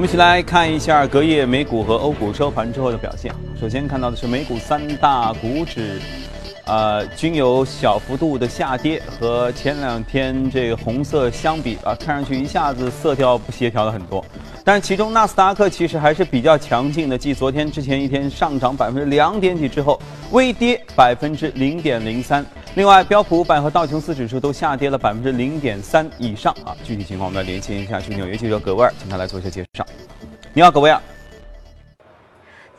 我们一起来看一下隔夜美股和欧股收盘之后的表现。首先看到的是美股三大股指，呃，均有小幅度的下跌，和前两天这个红色相比啊，看上去一下子色调不协调了很多。但其中纳斯达克其实还是比较强劲的，继昨天之前一天上涨百分之两点几之后，微跌百分之零点零三。另外，标普五百和道琼斯指数都下跌了百分之零点三以上啊。具体情况我们来连线一下去纽约记者葛威尔，请他来做一下介绍。你好，葛威尔。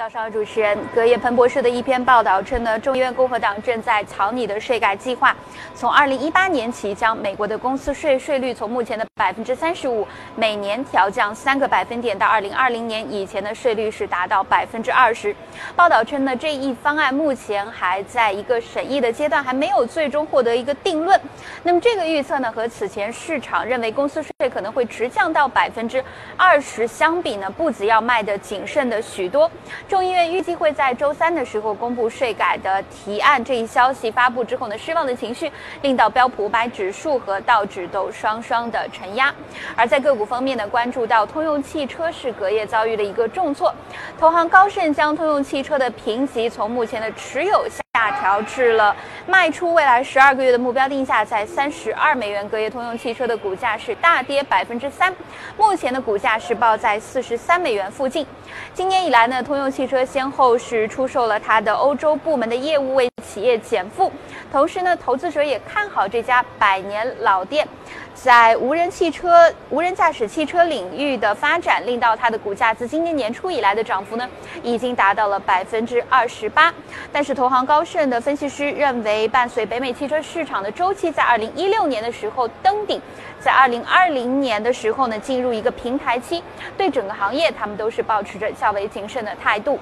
早上，主持人隔夜彭博社的一篇报道称呢，众议院共和党正在草拟的税改计划，从二零一八年起将美国的公司税税率从目前的百分之三十五每年调降三个百分点，到二零二零年以前的税率是达到百分之二十。报道称呢，这一方案目前还在一个审议的阶段，还没有最终获得一个定论。那么这个预测呢，和此前市场认为公司税可能会直降到百分之二十相比呢，步子要迈得谨慎的许多。众议院预计会在周三的时候公布税改的提案。这一消息发布之后呢，失望的情绪令到标普五百指数和道指都双双的承压。而在个股方面呢，关注到通用汽车是隔夜遭遇了一个重挫，投行高盛将通用汽车的评级从目前的持有下。下调至了卖出未来十二个月的目标定价在三十二美元。隔夜通用汽车的股价是大跌百分之三，目前的股价是报在四十三美元附近。今年以来呢，通用汽车先后是出售了它的欧洲部门的业务，为企业减负。同时呢，投资者也看好这家百年老店。在无人汽车、无人驾驶汽车领域的发展，令到它的股价自今年年初以来的涨幅呢，已经达到了百分之二十八。但是，投行高盛的分析师认为，伴随北美汽车市场的周期在二零一六年的时候登顶，在二零二零年的时候呢，进入一个平台期，对整个行业，他们都是保持着较为谨慎的态度。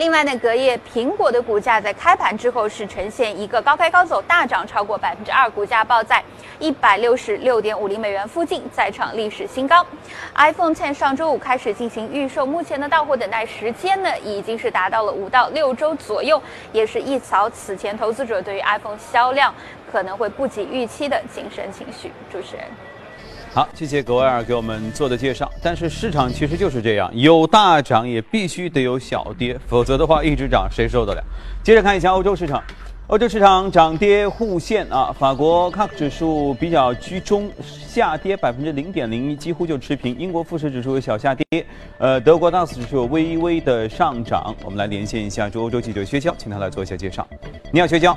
另外呢，隔夜苹果的股价在开盘之后是呈现一个高开高走，大涨超过百分之二，股价报在一百六十六点五零美元附近，再创历史新高。iPhone 10上周五开始进行预售，目前的到货等待时间呢已经是达到了五到六周左右，也是一扫此前投资者对于 iPhone 销量可能会不及预期的谨慎情绪。主持人。好，谢谢格威尔给我们做的介绍。但是市场其实就是这样，有大涨也必须得有小跌，否则的话一直涨谁受得了？接着看一下欧洲市场，欧洲市场涨跌互现啊。法国 CAC 指数比较居中，下跌百分之零点零一，几乎就持平。英国富时指数有小下跌，呃，德国 DAX 指数微微的上涨。我们来连线一下驻欧洲记者薛娇，请他来做一下介绍。你好，薛娇。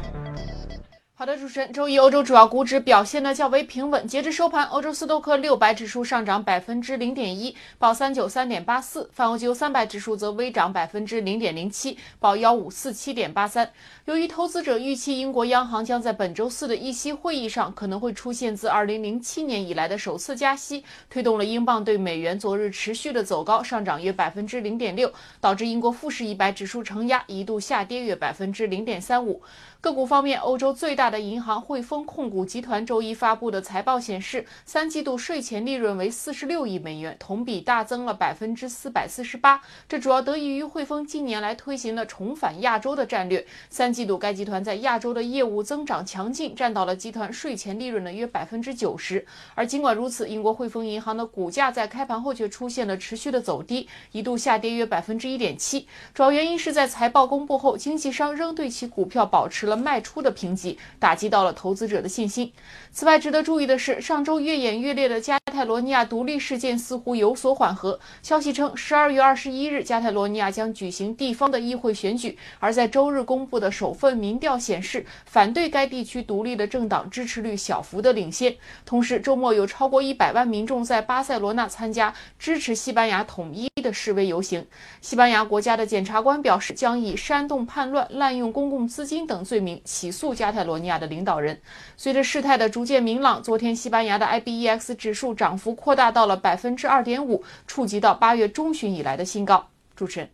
好的，主持人，周一欧洲主要股指表现的较为平稳。截至收盘，欧洲斯托克六百指数上涨百分之零点一，报三九三点八四；泛欧九三百指数则微涨百分之零点零七，报幺五四七点八三。由于投资者预期英国央行将在本周四的议息会议上可能会出现自二零零七年以来的首次加息，推动了英镑对美元昨日持续的走高，上涨约百分之零点六，导致英国富时一百指数承压，一度下跌约百分之零点三五。个股方面，欧洲最大的银行汇丰控股集团周一发布的财报显示，三季度税前利润为四十六亿美元，同比大增了百分之四百四十八。这主要得益于汇丰近年来推行的重返亚洲的战略。三季度该集团在亚洲的业务增长强劲，占到了集团税前利润的约百分之九十。而尽管如此，英国汇丰银行的股价在开盘后却出现了持续的走低，一度下跌约百分之一点七。主要原因是在财报公布后，经纪商仍对其股票保持了。卖出的评级打击到了投资者的信心。此外，值得注意的是，上周越演越烈的加泰罗尼亚独立事件似乎有所缓和。消息称，十二月二十一日，加泰罗尼亚将举行地方的议会选举。而在周日公布的首份民调显示，反对该地区独立的政党支持率小幅的领先。同时，周末有超过一百万民众在巴塞罗那参加支持西班牙统一的示威游行。西班牙国家的检察官表示，将以煽动叛乱、滥用公共资金等罪名。起诉加泰罗尼亚的领导人。随着事态的逐渐明朗，昨天西班牙的 IBEX 指数涨幅扩大到了百分之二点五，触及到八月中旬以来的新高。主持人，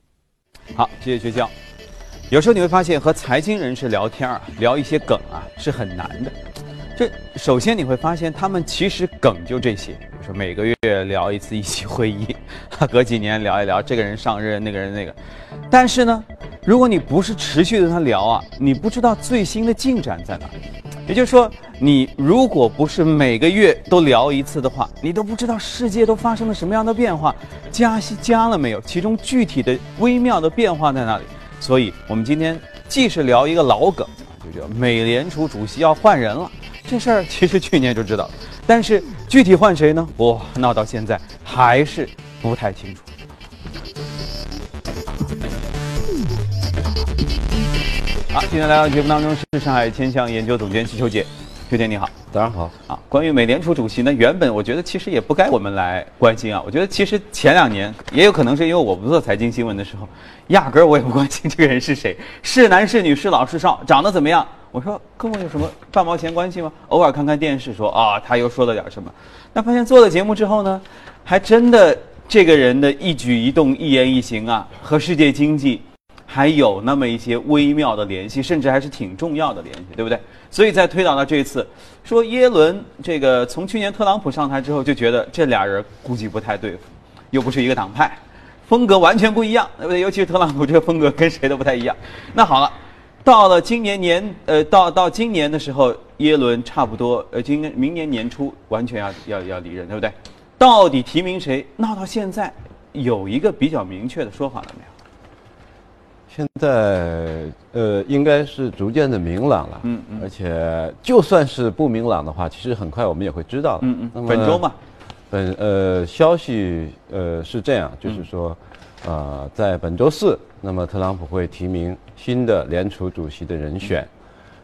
好，谢谢学校。有时候你会发现，和财经人士聊天啊，聊一些梗啊，是很难的。这首先你会发现，他们其实梗就这些，比如说每个月聊一次一期会议，隔几年聊一聊这个人上任，那个人那个。但是呢，如果你不是持续的跟他聊啊，你不知道最新的进展在哪里。也就是说，你如果不是每个月都聊一次的话，你都不知道世界都发生了什么样的变化，加息加了没有，其中具体的微妙的变化在哪里。所以，我们今天既是聊一个老梗，就叫美联储主席要换人了，这事儿其实去年就知道了，但是具体换谁呢？哇，闹到现在还是不太清楚。好，今天来到节目当中是上海千象研究总监徐秋杰，秋杰你好，早上好啊。关于美联储主席呢，原本我觉得其实也不该我们来关心啊。我觉得其实前两年也有可能是因为我不做财经新闻的时候，压根儿我也不关心这个人是谁，是男是女，是老是少，长得怎么样。我说跟我有什么半毛钱关系吗？偶尔看看电视说啊，他又说了点什么。那发现做了节目之后呢，还真的这个人的一举一动、一言一行啊，和世界经济。还有那么一些微妙的联系，甚至还是挺重要的联系，对不对？所以在推导到这一次，说耶伦这个从去年特朗普上台之后，就觉得这俩人估计不太对付，又不是一个党派，风格完全不一样，对不对？尤其是特朗普这个风格跟谁都不太一样。那好了，到了今年年呃，到到今年的时候，耶伦差不多呃，今年明年年初完全要要要离任，对不对？到底提名谁？闹到现在有一个比较明确的说法了没有？现在呃，应该是逐渐的明朗了，嗯嗯，而且就算是不明朗的话，其实很快我们也会知道的，嗯嗯。本周嘛，本呃消息呃是这样，就是说，呃，在本周四，那么特朗普会提名新的联储主席的人选，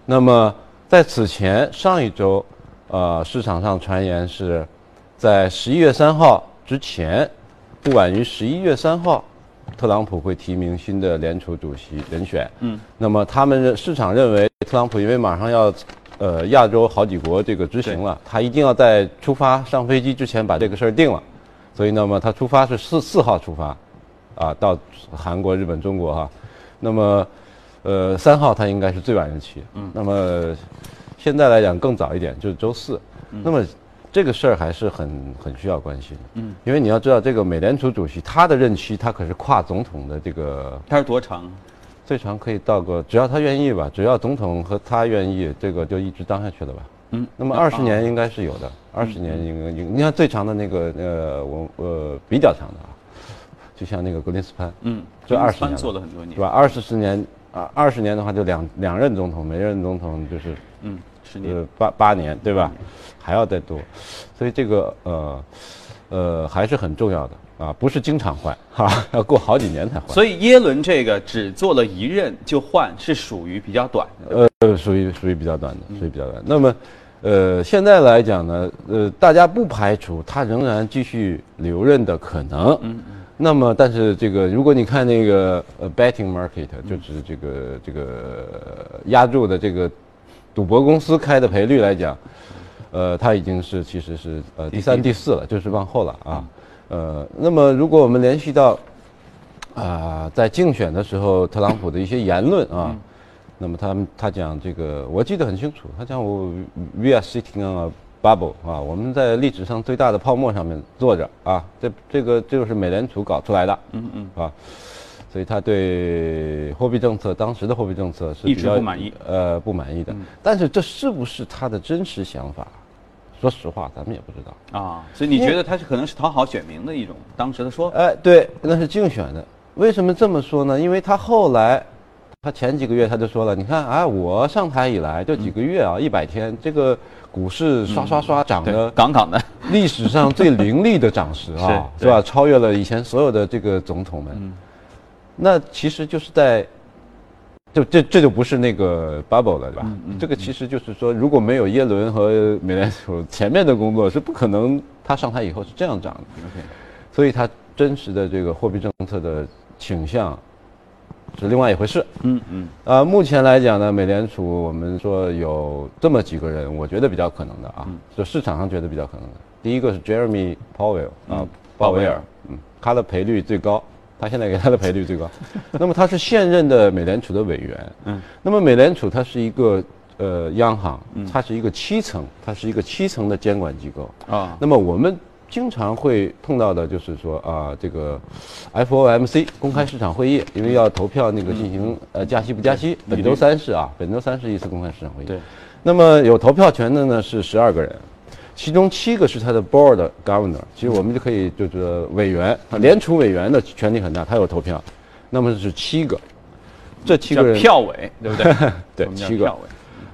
那么在此前上一周，呃，市场上传言是在十一月三号之前，不晚于十一月三号。特朗普会提名新的联储主席人选。嗯，那么他们市场认为，特朗普因为马上要，呃，亚洲好几国这个执行了，他一定要在出发上飞机之前把这个事儿定了，所以那么他出发是四四号出发，啊，到韩国、日本、中国哈，那么，呃，三号他应该是最晚日期。嗯，那么现在来讲更早一点，就是周四。那么。这个事儿还是很很需要关心，嗯，因为你要知道，这个美联储主席他的任期他可是跨总统的这个，他是多长？最长可以到个，只要他愿意吧，只要总统和他愿意，这个就一直当下去了吧，嗯，那么二十年应该是有的，二十年应该应，你看最长的那个呃，我呃比较长的啊，就像那个格林斯潘，嗯，这二十年做了很多年，是吧？二十十年啊，二十年的话就两两任总统，每任总统就是嗯。呃，八八年对吧？还要再多，所以这个呃呃还是很重要的啊，不是经常换 哈，要过好几年才换。所以耶伦这个只做了一任就换，是属于比较短的。呃，属于属于比较短的，属于比较短。那么呃，现在来讲呢，呃，大家不排除他仍然继续留任的可能。嗯嗯。那么，但是这个如果你看那个呃 betting market，就是这个这个压注的这个。赌博公司开的赔率来讲，呃，它已经是其实是呃第三、第四了，就是往后了啊。呃，那么如果我们联系到啊，在竞选的时候，特朗普的一些言论啊，那么他他讲这个，我记得很清楚，他讲我 we are sitting on a bubble 啊，我们在历史上最大的泡沫上面坐着啊，这这个就是美联储搞出来的，嗯嗯啊。所以他对货币政策当时的货币政策是一直不满意，呃，不满意的。但是这是不是他的真实想法？说实话，咱们也不知道啊。所以你觉得他是可能是讨好选民的一种当时的说？哎，对，那是竞选的。为什么这么说呢？因为他后来，他前几个月他就说了，你看啊，我上台以来就几个月啊，一百天，这个股市刷刷刷涨得杠杠的，历史上最凌厉的涨势啊，是吧？超越了以前所有的这个总统们。那其实就是在，就这这就不是那个 bubble 了，对吧？这个其实就是说，如果没有耶伦和美联储前面的工作，是不可能他上台以后是这样涨的。所以，他真实的这个货币政策的倾向是另外一回事。嗯嗯。啊，目前来讲呢，美联储我们说有这么几个人，我觉得比较可能的啊，就市场上觉得比较可能的。第一个是 Jeremy Powell 啊，鲍威尔，嗯，他的赔率最高。他现在给他的赔率最高，那么他是现任的美联储的委员，嗯，那么美联储它是一个呃央行，它是一个七层，它是一个七层的监管机构。啊。那么我们经常会碰到的就是说啊，这个 FOMC 公开市场会议，因为要投票那个进行呃加息不加息，本周三是啊，本周三是一次公开市场会议。对，那么有投票权的呢是十二个人，其中七个是他的 board governor。其实我们就可以就是委员，联储委员的权力很大，他有投票。那么是七个，这七个人票委对不对？对，七个。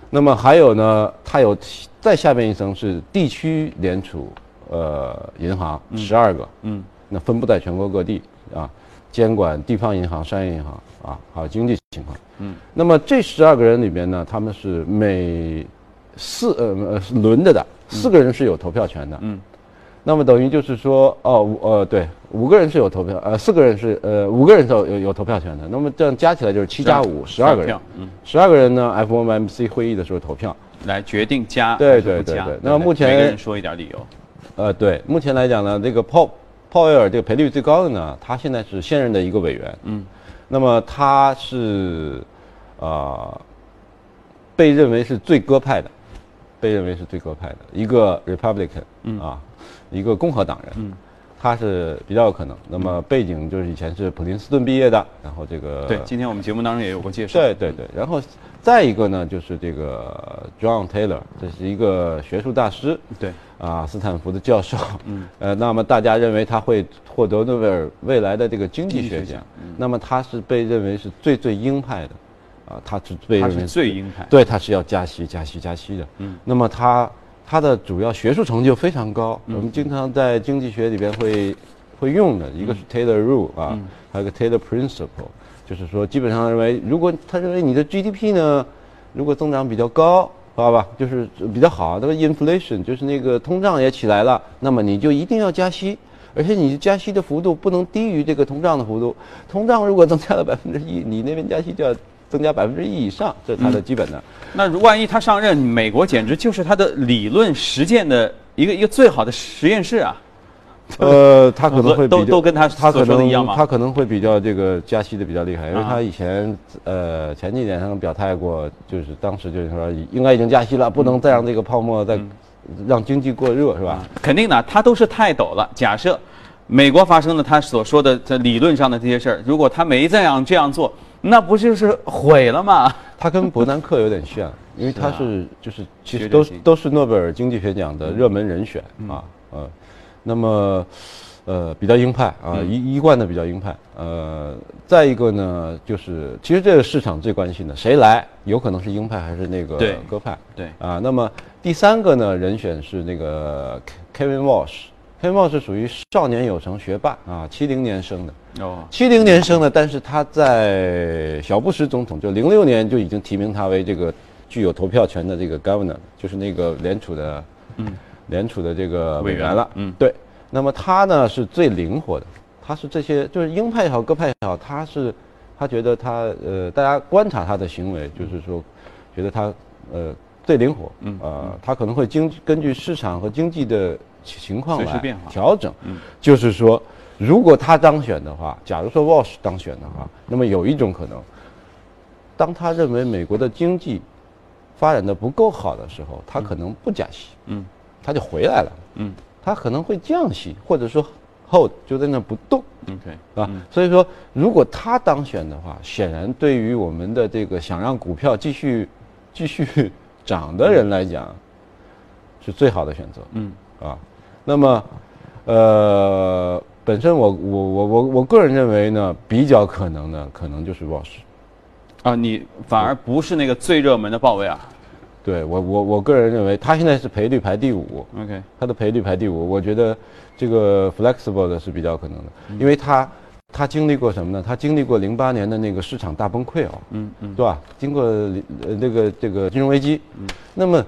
那么还有呢，他有再下面一层是地区联储呃银行十二个，嗯，那分布在全国各地啊，监管地方银行、商业银行啊，还有经济情况，嗯。那么这十二个人里边呢，他们是每四呃呃轮着的，四个人是有投票权的，嗯。那么等于就是说，哦，呃，对，五个人是有投票，呃，四个人是，呃，五个人是有有投票权的。那么这样加起来就是七加五，十二个人。嗯，十二个人呢，FOMC 会议的时候投票来决定加对对对对。那么目前每个人说一点理由。呃，对，目前来讲呢，这个鲍鲍威尔这个赔率最高的呢，他现在是现任的一个委员。嗯。那么他是，啊，被认为是最鸽派的，被认为是最鸽派的一个 Republican。嗯啊。一个共和党人，嗯，他是比较有可能。那么背景就是以前是普林斯顿毕业的，然后这个对，今天我们节目当中也有过介绍。对对对，然后再一个呢，就是这个 John Taylor，这是一个学术大师，对，啊，斯坦福的教授，嗯，呃，那么大家认为他会获得诺贝尔未来的这个经济学奖，那么他是被认为是最最鹰派的，啊，他是被认为最鹰派，对，他是要加息、加息、加息的，嗯，那么他。他的主要学术成就非常高，我们经常在经济学里边会会用的一个是 Taylor Rule 啊，还有个 Taylor Principle，就是说基本上认为，如果他认为你的 GDP 呢，如果增长比较高，知道吧，就是比较好，那么 inflation 就是那个通胀也起来了，那么你就一定要加息，而且你加息的幅度不能低于这个通胀的幅度，通胀如果增加了百分之一，你那边加息就要。增加百分之一以上，这是它的基本的。那万一他上任，美国简直就是他的理论实践的一个一个最好的实验室啊！呃，他可能会都都跟他他可能一样吗？他可能会比较这个加息的比较厉害，因为他以前呃前几年他表态过，就是当时就是说应该已经加息了，不能再让这个泡沫再让经济过热，是吧？肯定的，他都是太陡了。假设美国发生了他所说的在理论上的这些事儿，如果他没这样这样做。那不就是毁了吗？他跟伯南克有点像，因为他是就是其实都都是诺贝尔经济学奖的热门人选啊，呃，那么呃比较鹰派啊，一一贯的比较鹰派。呃，再一个呢，就是其实这个市场最关心的，谁来有可能是鹰派还是那个鸽派？对啊，那么第三个呢人选是那个 Kevin Walsh。黑豹是属于少年有成学霸啊，七零年生的哦，七零年生的，但是他在小布什总统就零六年就已经提名他为这个具有投票权的这个 governor，就是那个联储的嗯。联储的这个委员了。嗯。对，那么他呢是最灵活的，他是这些就是鹰派也好鸽派也好，他是他觉得他呃大家观察他的行为就是说觉得他呃最灵活。嗯啊他可能会经根据市场和经济的。情况来调整，嗯。就是说，如果他当选的话，假如说 Walsh 当选的话，那么有一种可能，当他认为美国的经济发展的不够好的时候，他可能不加息，嗯，他就回来了，嗯，他可能会降息，或者说 hold 就在那不动，OK，啊，所以说，如果他当选的话，显然对于我们的这个想让股票继续继续 涨的人来讲，是最好的选择，嗯，啊。那么，呃，本身我我我我我个人认为呢，比较可能的可能就是 Walsh，啊，你反而不是那个最热门的鲍威尔，对我我我个人认为他现在是赔率排第五，OK，他的赔率排第五，我觉得这个 flexible 的是比较可能的，因为他他经历过什么呢？他经历过零八年的那个市场大崩溃哦，嗯嗯，对吧？经过呃那个这个金融危机，嗯，那么。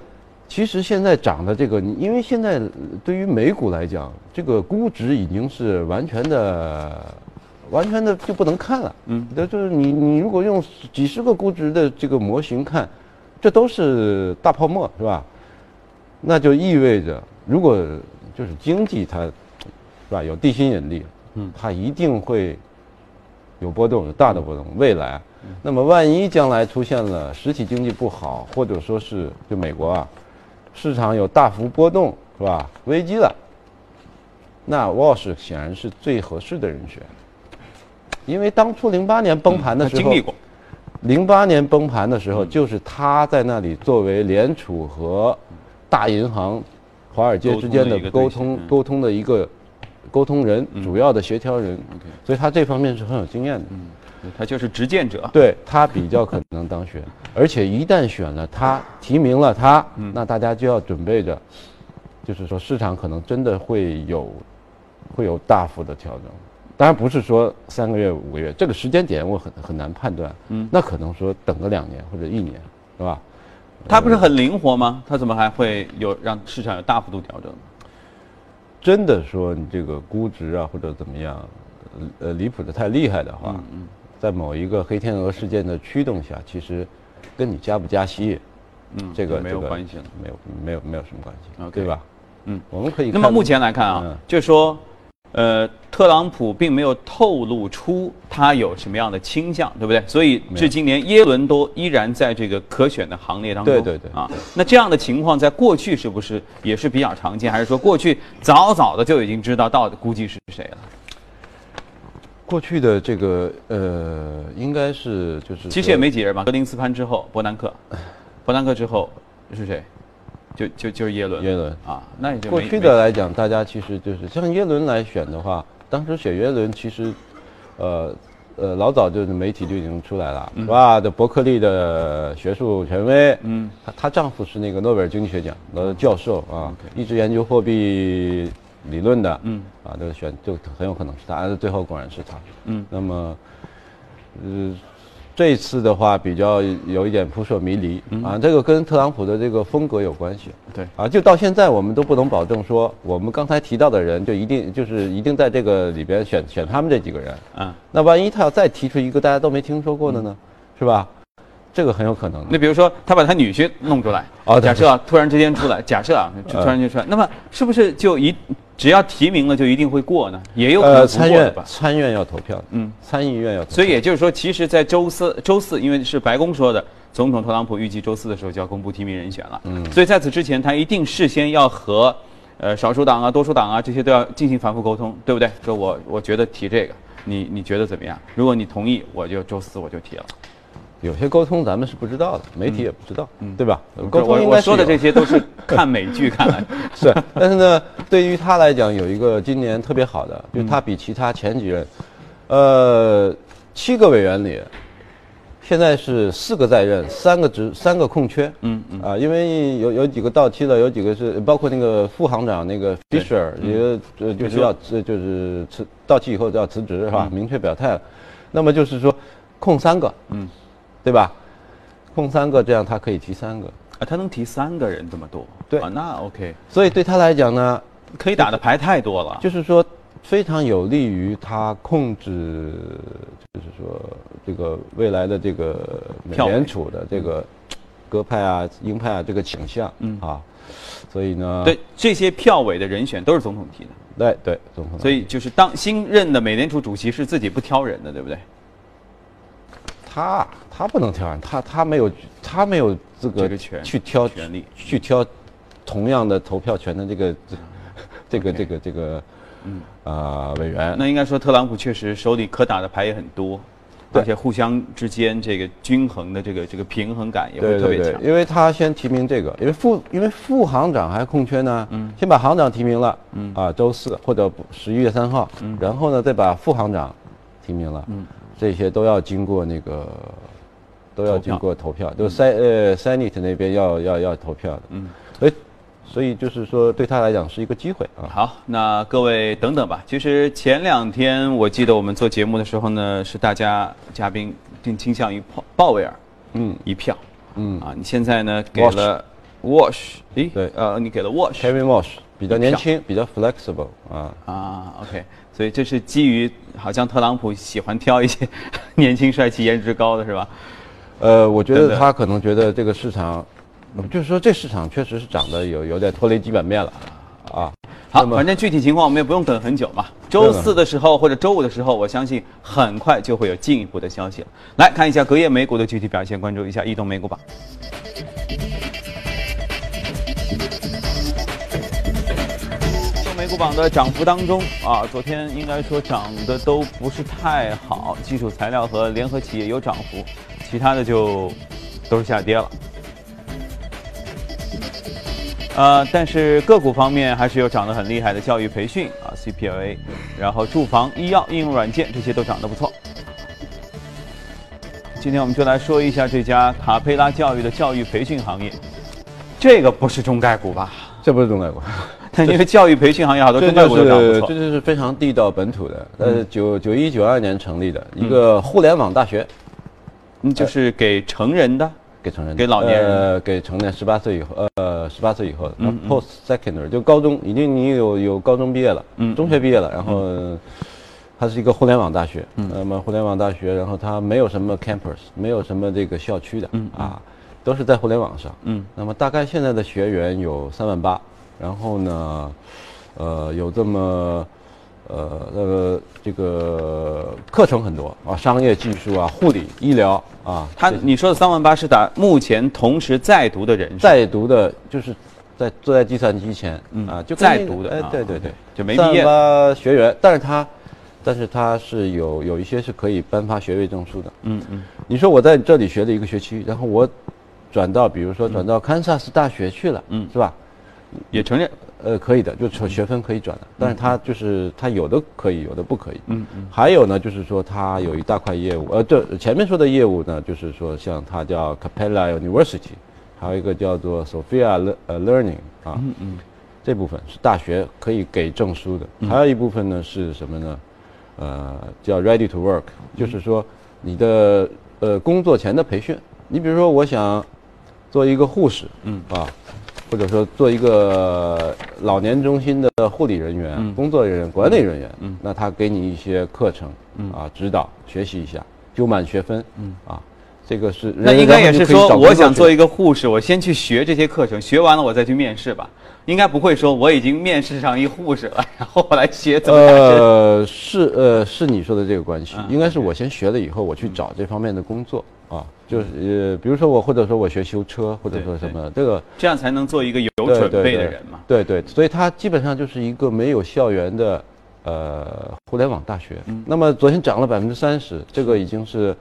其实现在涨的这个，因为现在对于美股来讲，这个估值已经是完全的、完全的就不能看了。嗯，那就是你你如果用几十个估值的这个模型看，这都是大泡沫，是吧？那就意味着，如果就是经济它，是吧，有地心引力，嗯，它一定会有波动，有大的波动。未来，那么万一将来出现了实体经济不好，或者说是就美国啊。市场有大幅波动，是吧？危机了，那 Walsh 显然是最合适的人选，因为当初零八年崩盘的时候，经历过，零八年崩盘的时候，就是他在那里作为联储和大银行、华尔街之间的沟通沟通的一个沟通人，主要的协调人。所以他这方面是很有经验的。他就是执剑者，对他比较可能当选，而且一旦选了他，提名了他，那大家就要准备着，就是说市场可能真的会有，会有大幅的调整。当然不是说三个月五个月，这个时间点我很很难判断。嗯，那可能说等个两年或者一年，是吧？他不是很灵活吗？他怎么还会有让市场有大幅度调整？真的说你这个估值啊或者怎么样，呃离谱的太厉害的话，嗯。在某一个黑天鹅事件的驱动下，其实跟你加不加息，嗯，这个没有关系了，没有没有没有什么关系，对吧？嗯，我们可以。那么目前来看啊，就是说，呃，特朗普并没有透露出他有什么样的倾向，对不对？所以至今连耶伦都依然在这个可选的行列当中。对对对啊，那这样的情况在过去是不是也是比较常见？还是说过去早早的就已经知道到底估计是谁了？过去的这个呃，应该是就是其实也没几人吧。格林斯潘之后，伯南克，伯南克之后是谁？就就就是耶伦。耶伦啊，那也就过去的来讲，大家其实就是像耶伦来选的话，当时选耶伦其实，呃呃，老早就是媒体就已经出来了，是吧？的伯克利的学术权威，嗯，她她丈夫是那个诺贝尔经济学奖的教授啊，一直研究货币。理论的，嗯，啊，这个选就很有可能是他，最后果然是他，嗯，那么，呃，这一次的话比较有一点扑朔迷离，啊，这个跟特朗普的这个风格有关系，对，啊，就到现在我们都不能保证说我们刚才提到的人就一定就是一定在这个里边选选他们这几个人，啊，那万一他要再提出一个大家都没听说过的呢，是吧？这个很有可能。那比如说他把他女婿弄出来，哦，假设啊，突然之间出来，假设啊，突然间出来，那么是不是就一？只要提名了就一定会过呢，也有可能不过的吧？参院要投票，嗯，参议院要。所以也就是说，其实，在周四周四，因为是白宫说的，总统特朗普预计周四的时候就要公布提名人选了，嗯，所以在此之前，他一定事先要和，呃，少数党啊、多数党啊这些都要进行反复沟通，对不对？说我我觉得提这个，你你觉得怎么样？如果你同意，我就周四我就提了。有些沟通咱们是不知道的，媒体也不知道，嗯对吧？沟通我说的这些都是看美剧看来 是，但是呢，对于他来讲，有一个今年特别好的，就他比其他前几任，呃，七个委员里，现在是四个在任，三个职三个空缺，嗯嗯。啊，因为有有几个到期了，有几个是包括那个副行长那个 Fisher 也呃就是要就是辞到期以后就要辞职是吧？明确表态了，那么就是说空三个，嗯。对吧？控三个，这样他可以提三个啊，他能提三个人这么多？对啊，那 OK。所以对他来讲呢，可以打的牌太多了，就是说非常有利于他控制，就是说这个未来的这个美联储的这个鸽派啊、鹰派啊这个倾向，嗯啊，所以呢，对这些票委的人选都是总统提的，对对，总统。所以就是当新任的美联储主席是自己不挑人的，对不对？他他不能挑人，他他没有他没有资格去挑权利去挑同样的投票权的这个这个这个这个嗯啊委员。那应该说特朗普确实手里可打的牌也很多，而且互相之间这个均衡的这个这个平衡感也会特别强。因为他先提名这个，因为副因为副行长还空缺呢，嗯，先把行长提名了，嗯啊周四或者十一月三号，嗯，然后呢再把副行长提名了，嗯。这些都要经过那个，都要经过投票，就塞呃塞尼特那边要要要投票的，嗯，所以所以就是说对他来讲是一个机会啊。好，那各位等等吧。其实前两天我记得我们做节目的时候呢，是大家嘉宾更倾向于鲍鲍威尔，嗯，一票，嗯。啊，你现在呢给了 Wash，诶，对，呃，你给了 Wash，Kevin Wash 比较年轻，比较 flexible 啊。啊，OK。所以这是基于好像特朗普喜欢挑一些 年轻、帅气、颜值高的，是吧？呃，我觉得他可能觉得这个市场，就是说这市场确实是涨得有有点脱离基本面了啊。好，反正具体情况我们也不用等很久嘛。周四的时候或者周五的时候，我相信很快就会有进一步的消息了。来看一下隔夜美股的具体表现，关注一下移动美股榜。股榜的涨幅当中啊，昨天应该说涨的都不是太好，基础材料和联合企业有涨幅，其他的就都是下跌了。呃，但是个股方面还是有涨得很厉害的，教育培训啊，CPLA，然后住房、医药、应用软件这些都涨得不错。今天我们就来说一下这家卡佩拉教育的教育培训行业，这个不是中概股吧？这不是中概股，因为教育培训行业好多中概股都涨不错。这就是非常地道本土的，呃，九九一九二年成立的一个互联网大学，嗯，就是给成人的。给成人，给老年人，呃，给成年十八岁以后，呃，十八岁以后的，post secondary 就高中，已经你有有高中毕业了，嗯，中学毕业了，然后它是一个互联网大学，嗯，那么互联网大学，然后它没有什么 campus，没有什么这个校区的，嗯。啊，都是在互联网上，嗯，那么大概现在的学员有三万八，然后呢，呃，有这么。呃，那个这个课程很多啊，商业技术啊，护理医疗啊。他你说的三万八是打目前同时在读的人，在读的，就是在坐在计算机前啊，就在读的。哎，对对对，就没毕业。学员，但是他，但是他是有有一些是可以颁发学位证书的。嗯嗯。你说我在这里学了一个学期，然后我转到，比如说转到堪萨斯大学去了，嗯，是吧？也承认。呃，可以的，就学分可以转的，但是它就是它有的可以，有的不可以。嗯嗯。还有呢，就是说它有一大块业务，呃，这前面说的业务呢，就是说像它叫 Capella University，还有一个叫做 Sophia 呃 Learning 啊，嗯嗯，这部分是大学可以给证书的。还有一部分呢是什么呢？呃，叫 Ready to Work，就是说你的呃工作前的培训。你比如说，我想做一个护士，嗯啊。或者说做一个老年中心的护理人员、工作人员、管理人员，嗯。那他给你一些课程嗯。啊，指导学习一下，就满学分，嗯。啊，这个是那应该也是说，我想做一个护士，我先去学这些课程，学完了我再去面试吧。应该不会说我已经面试上一护士了，然后我来学怎么。呃，是呃是你说的这个关系，应该是我先学了以后，我去找这方面的工作。啊，就是呃，比如说我，或者说我学修车，或者说什么，这个这样才能做一个有准备的人嘛。对对，所以它基本上就是一个没有校园的呃互联网大学。那么昨天涨了百分之三十，这个已经是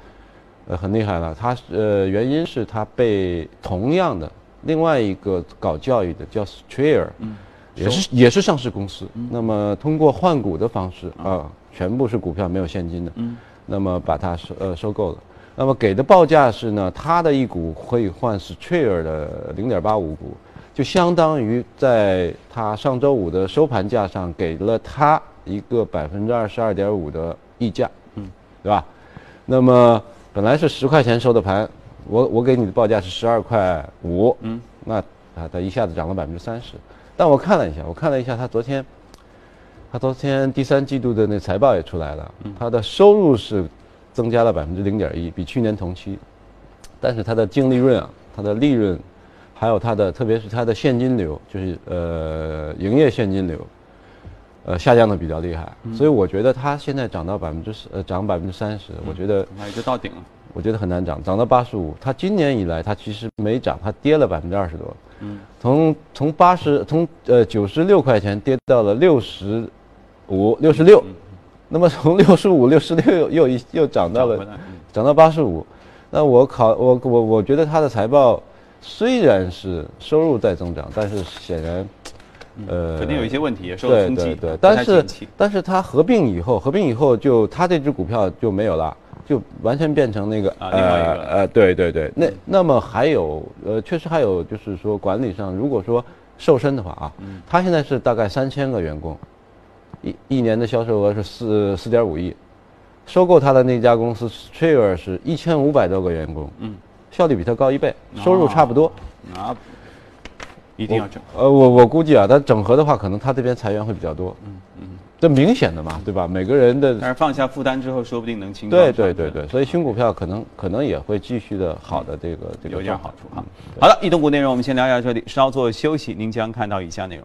呃很厉害了。它呃原因是它被同样的另外一个搞教育的叫 Strayer，也是也是上市公司。那么通过换股的方式啊，全部是股票没有现金的，那么把它收呃收购了。那么给的报价是呢，它的一股可以换 Strayer 的零点八五股，就相当于在它上周五的收盘价上给了它一个百分之二十二点五的溢价，嗯，对吧？那么本来是十块钱收的盘，我我给你的报价是十二块五，嗯，那啊它一下子涨了百分之三十。但我看了一下，我看了一下它昨天，它昨天第三季度的那财报也出来了，它的收入是。增加了百分之零点一，比去年同期，但是它的净利润啊，它的利润，还有它的，特别是它的现金流，就是呃营业现金流，呃下降的比较厉害，所以我觉得它现在涨到百分之十呃涨百分之三十，我觉得那就到顶了，我觉得很难涨，涨到八十五，它今年以来它其实没涨，它跌了百分之二十多，嗯，从从八十从呃九十六块钱跌到了六十五六十六。那么从六十五、六十六又又又涨到了，涨到八十五。那我考我我我觉得它的财报虽然是收入在增长，但是显然，呃，肯定有一些问题，也受冲击。对对对，但是但是它合并以后，合并以后就它这只股票就没有了，就完全变成那个呃呃对对对。那那么还有呃，确实还有就是说管理上，如果说瘦身的话啊，它现在是大概三千个员工。一一年的销售额是四四点五亿，收购他的那家公司 Strayer 是一千五百多个员工，嗯，效率比他高一倍，收入差不多，啊，一定要整。呃，我我估计啊，他整合的话，可能他这边裁员会比较多，嗯嗯，这明显的嘛，对吧？每个人的，但是放下负担之后，说不定能轻。对对对对，所以新股票可能可能也会继续的好的这个这个有点好处哈。好的，移动股内容我们先聊一下这里，稍作休息，您将看到以下内容。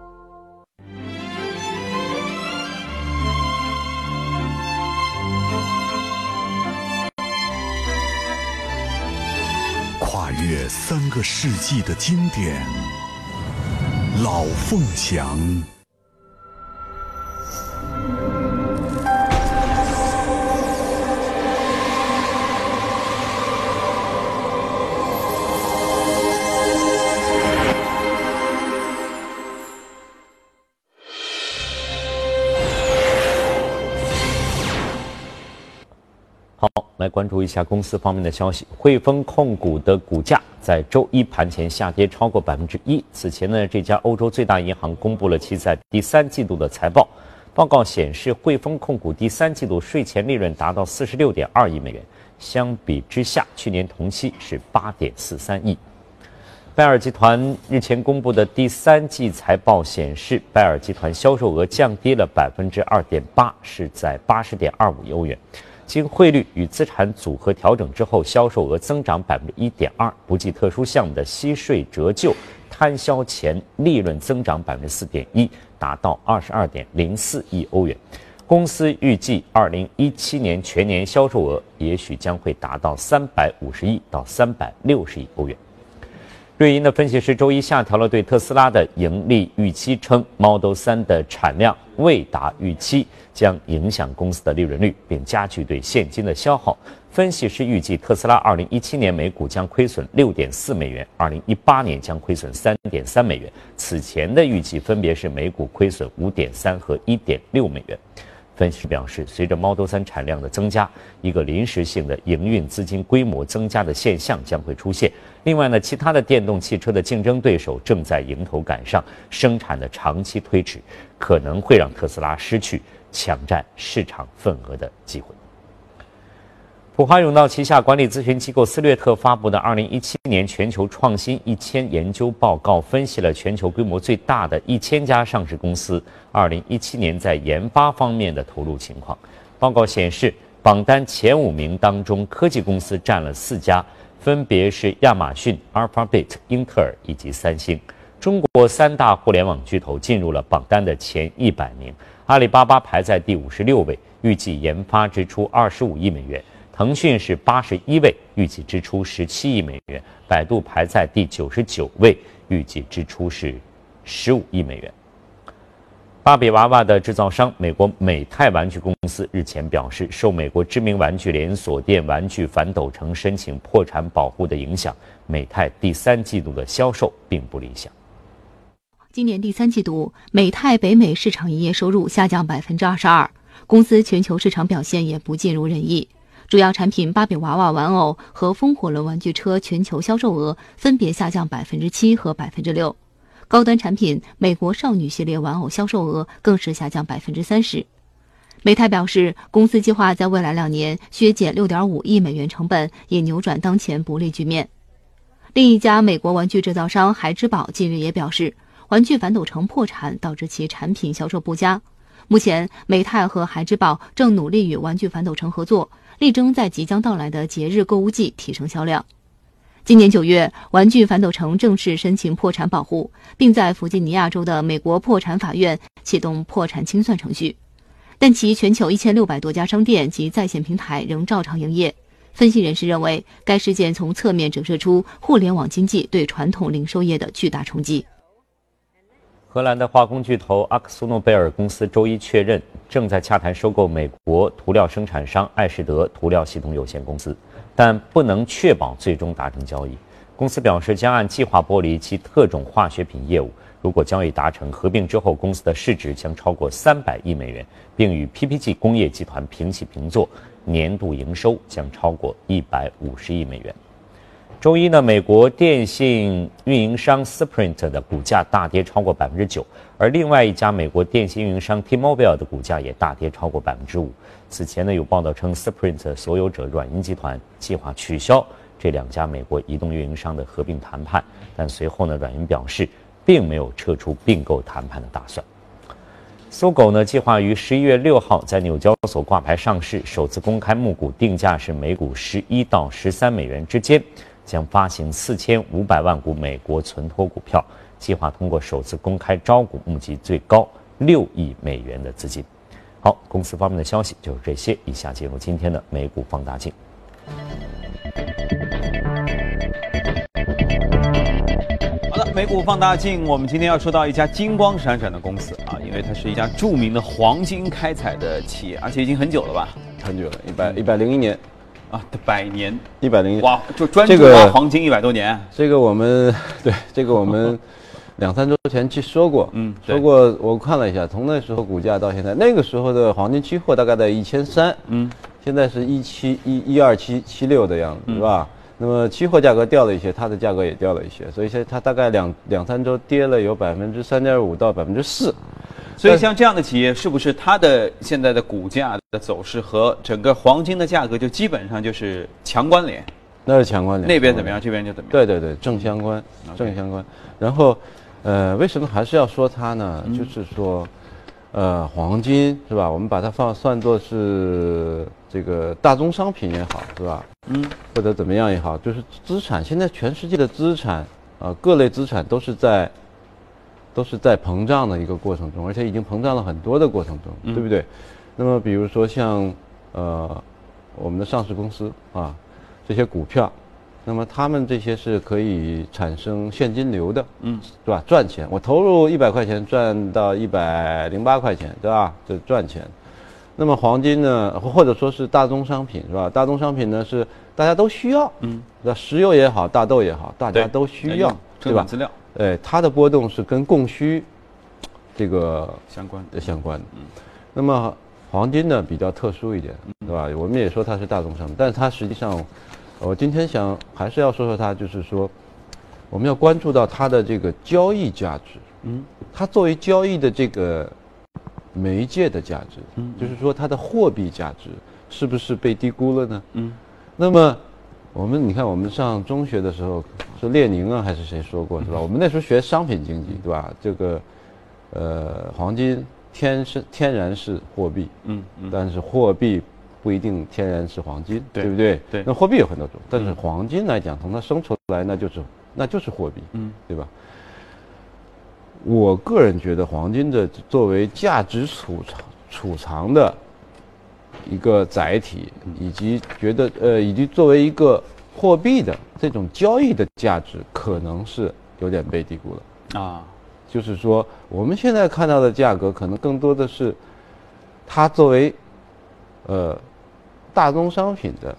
跨越三个世纪的经典，老凤祥。关注一下公司方面的消息。汇丰控股的股价在周一盘前下跌超过百分之一。此前呢，这家欧洲最大银行公布了其在第三季度的财报，报告显示，汇丰控股第三季度税前利润达到四十六点二亿美元，相比之下，去年同期是八点四三亿。拜耳集团日前公布的第三季财报显示，拜耳集团销售额降低了百分之二点八，是在八十点二五亿欧元。经汇率与资产组合调整之后，销售额增长百分之一点二，不计特殊项目的息税折旧摊销前利润增长百分之四点一，达到二十二点零四亿欧元。公司预计二零一七年全年销售额也许将会达到三百五十亿到三百六十亿欧元。瑞银的分析师周一下调了对特斯拉的盈利预期，称 Model 3的产量未达预期，将影响公司的利润率，并加剧对现金的消耗。分析师预计，特斯拉2017年每股将亏损6.4美元，2018年将亏损3.3美元。此前的预计分别是每股亏损5.3和1.6美元。分析师表示，随着 Model 3产量的增加，一个临时性的营运资金规模增加的现象将会出现。另外呢，其他的电动汽车的竞争对手正在迎头赶上，生产的长期推迟可能会让特斯拉失去抢占市场份额的机会。普华永道旗下管理咨询机构斯略特发布的2017年全球创新一千研究报告，分析了全球规模最大的一千家上市公司2017年在研发方面的投入情况。报告显示，榜单前五名当中，科技公司占了四家，分别是亚马逊、Alphabet、英特尔以及三星。中国三大互联网巨头进入了榜单的前一百名，阿里巴巴排在第五十六位，预计研发支出二十五亿美元。腾讯是八十一位，预计支出十七亿美元；百度排在第九十九位，预计支出是十五亿美元。芭比娃娃的制造商美国美泰玩具公司日前表示，受美国知名玩具连锁店玩具反斗城申请破产保护的影响，美泰第三季度的销售并不理想。今年第三季度，美泰北美市场营业收入下降百分之二十二，公司全球市场表现也不尽如人意。主要产品芭比娃娃玩偶和风火轮玩具车全球销售额分别下降百分之七和百分之六，高端产品美国少女系列玩偶销售额更是下降百分之三十。美泰表示，公司计划在未来两年削减六点五亿美元成本，以扭转当前不利局面。另一家美国玩具制造商孩之宝近日也表示，玩具反斗城破产导致其产品销售不佳。目前，美泰和孩之宝正努力与玩具反斗城合作。力争在即将到来的节日购物季提升销量。今年九月，玩具反斗城正式申请破产保护，并在弗吉尼亚州的美国破产法院启动破产清算程序。但其全球一千六百多家商店及在线平台仍照常营业。分析人士认为，该事件从侧面折射出互联网经济对传统零售业的巨大冲击。荷兰的化工巨头阿克苏诺贝尔公司周一确认，正在洽谈收购美国涂料生产商艾士德涂料系统有限公司，但不能确保最终达成交易。公司表示将按计划剥离其特种化学品业务。如果交易达成，合并之后公司的市值将超过三百亿美元，并与 PPG 工业集团平起平坐，年度营收将超过一百五十亿美元。周一呢，美国电信运营商 Sprint 的股价大跌超过百分之九，而另外一家美国电信运营商 T-Mobile 的股价也大跌超过百分之五。此前呢，有报道称 Sprint 所有者软银集团计划取消这两家美国移动运营商的合并谈判，但随后呢，软银表示并没有撤出并购谈判的打算。搜狗呢，计划于十一月六号在纽交所挂牌上市，首次公开募股，定价是每股十一到十三美元之间。将发行四千五百万股美国存托股票，计划通过首次公开招股募集最高六亿美元的资金。好，公司方面的消息就是这些。以下进入今天的美股放大镜。好的，美股放大镜，我们今天要说到一家金光闪闪的公司啊，因为它是一家著名的黄金开采的企业，而且已经很久了吧？很久了，一百一百零一年。啊，百年一百零哇，就专注挖黄金一百多年。这个我们对这个我们 两三周前去说过，嗯，说过。我看了一下，从那时候股价到现在，那个时候的黄金期货大概在一千三，嗯，现在是一七一一二七七六的样子，是吧？那么期货价格掉了一些，它的价格也掉了一些，所以现在它大概两两三周跌了有百分之三点五到百分之四。所以像这样的企业，是不是它的现在的股价的走势和整个黄金的价格就基本上就是强关联？那是强关联。那边怎么样？这边就怎么样？对对对，正相关，正相关。然后，呃，为什么还是要说它呢？就是说，呃，黄金是吧？我们把它放算作是这个大宗商品也好，是吧？嗯。或者怎么样也好，就是资产。现在全世界的资产啊，各类资产都是在。都是在膨胀的一个过程中，而且已经膨胀了很多的过程中，对不对？那么比如说像呃我们的上市公司啊，这些股票，那么他们这些是可以产生现金流的，嗯，是吧？赚钱，我投入一百块钱赚到一百零八块钱，对吧？这赚钱。那么黄金呢，或者说是大宗商品，是吧？大宗商品呢是大家都需要，嗯，那石油也好，大豆也好，大家都需要，对吧？资料。哎，它的波动是跟供需这个相关的相关的。嗯，那么黄金呢比较特殊一点，对吧？我们也说它是大宗商品，但是它实际上，我今天想还是要说说它，就是说我们要关注到它的这个交易价值。嗯，它作为交易的这个媒介的价值，嗯，就是说它的货币价值是不是被低估了呢？嗯，那么。我们你看，我们上中学的时候，是列宁啊还是谁说过是吧？我们那时候学商品经济，对吧？这个，呃，黄金天是天然是货币，嗯嗯，但是货币不一定天然是黄金，对不对？对。那货币有很多种，但是黄金来讲，从它生出来那就是那就是货币，嗯，对吧？我个人觉得，黄金的作为价值储藏储藏的。一个载体，以及觉得呃，以及作为一个货币的这种交易的价值，可能是有点被低估了。啊。就是说，我们现在看到的价格，可能更多的是它作为呃大宗商品的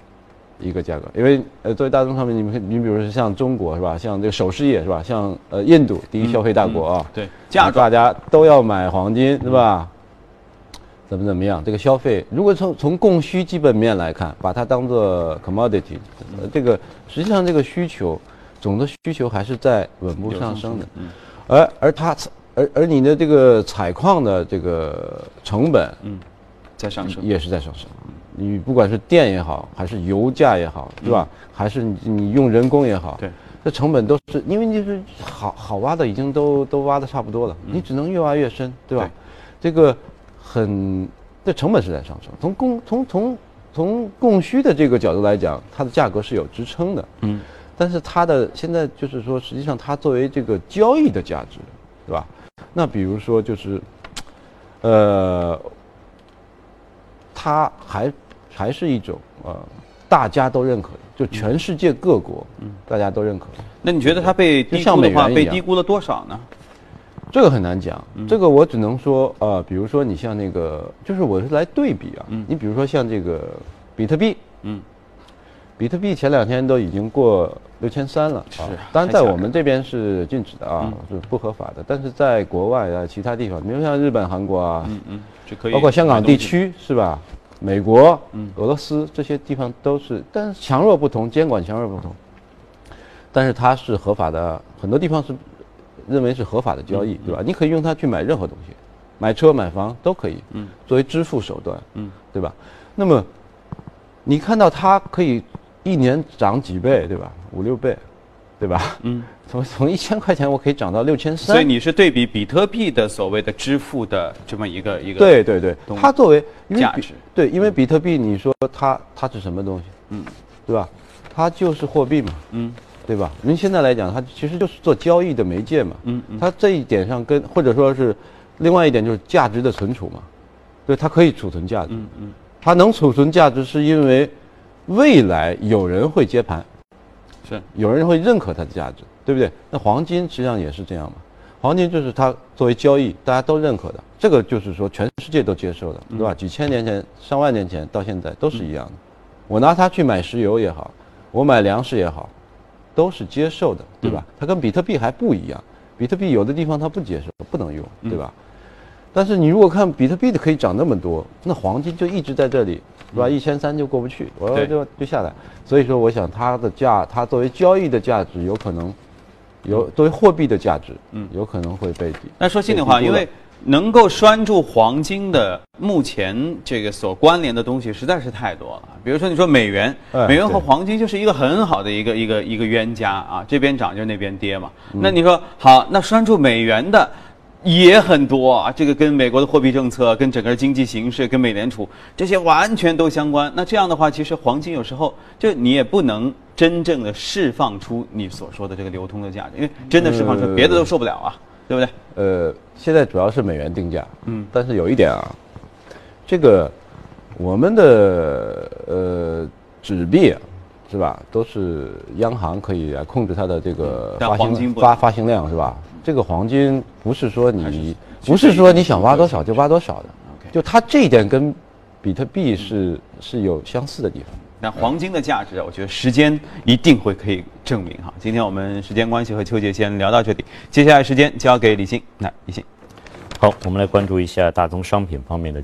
一个价格，因为呃作为大宗商品，你们你比如说像中国是吧，像这个首饰业是吧，像呃印度第一消费大国啊，对，大家都要买黄金是吧？怎么怎么样？这个消费，如果从从供需基本面来看，把它当做 commodity，呃，这个实际上这个需求，总的需求还是在稳步上升的。嗯。而而它，而而你的这个采矿的这个成本，嗯，在上升，也是在上升。你不管是电也好，还是油价也好，是吧？还是你你用人工也好，对，这成本都是因为你是好好挖的已经都都挖的差不多了，你只能越挖越深，对吧？这个。很，这成本是在上升。从供从从从供需的这个角度来讲，它的价格是有支撑的。嗯，但是它的现在就是说，实际上它作为这个交易的价值，对吧？那比如说就是，呃，它还还是一种呃大家都认可的，就全世界各国，嗯，大家都认可。那你觉得它被低估的话，被低估了多少呢？这个很难讲，这个我只能说，呃，比如说你像那个，就是我是来对比啊，你比如说像这个比特币，嗯，比特币前两天都已经过六千三了，是，当然在我们这边是禁止的啊，是不合法的，但是在国外啊，其他地方，比如像日本、韩国啊，嗯嗯，就可以，包括香港地区是吧？美国、俄罗斯这些地方都是，但是强弱不同，监管强弱不同。但是它是合法的，很多地方是认为是合法的交易，对吧？你可以用它去买任何东西，买车买房都可以，嗯，作为支付手段，嗯，对吧？那么你看到它可以一年涨几倍，对吧？五六倍，对吧？嗯，从从一千块钱我可以涨到六千三，所以你是对比比特币的所谓的支付的这么一个一个对对对，它作为价值对，因为比特币你说它它是什么东西？嗯，对吧？它就是货币嘛，嗯。对吧？您现在来讲，它其实就是做交易的媒介嘛。嗯嗯。它这一点上跟或者说是，另外一点就是价值的存储嘛。对，它可以储存价值。嗯嗯。它能储存价值，是因为未来有人会接盘，是有人会认可它的价值，对不对？那黄金实际上也是这样嘛。黄金就是它作为交易，大家都认可的，这个就是说全世界都接受的，对吧？几千年前、上万年前到现在都是一样的。我拿它去买石油也好，我买粮食也好。都是接受的，对吧？它跟比特币还不一样，比特币有的地方它不接受，不能用，对吧？但是你如果看比特币的可以涨那么多，那黄金就一直在这里，是吧？一千三就过不去，我要就就下来。所以说，我想它的价，它作为交易的价值，有可能有作为货币的价值，嗯，有可能会被低。那说心里话，因为。能够拴住黄金的，目前这个所关联的东西实在是太多了。比如说，你说美元，美元和黄金就是一个很好的一个一个一个冤家啊，这边涨就那边跌嘛。那你说好，那拴住美元的也很多啊，这个跟美国的货币政策、跟整个经济形势、跟美联储这些完全都相关。那这样的话，其实黄金有时候就你也不能真正的释放出你所说的这个流通的价值，因为真的释放出别的都受不了啊。对不对？呃，现在主要是美元定价，嗯，但是有一点啊，这个我们的呃纸币是吧，都是央行可以来控制它的这个发行发发行量是吧？这个黄金不是说你不是说你想挖多少就挖多少的，就它这一点跟比特币是是有相似的地方。那黄金的价值，我觉得时间一定会可以证明哈。今天我们时间关系和邱杰先聊到这里，接下来时间交给李欣，来李欣。好，我们来关注一下大宗商品方面的。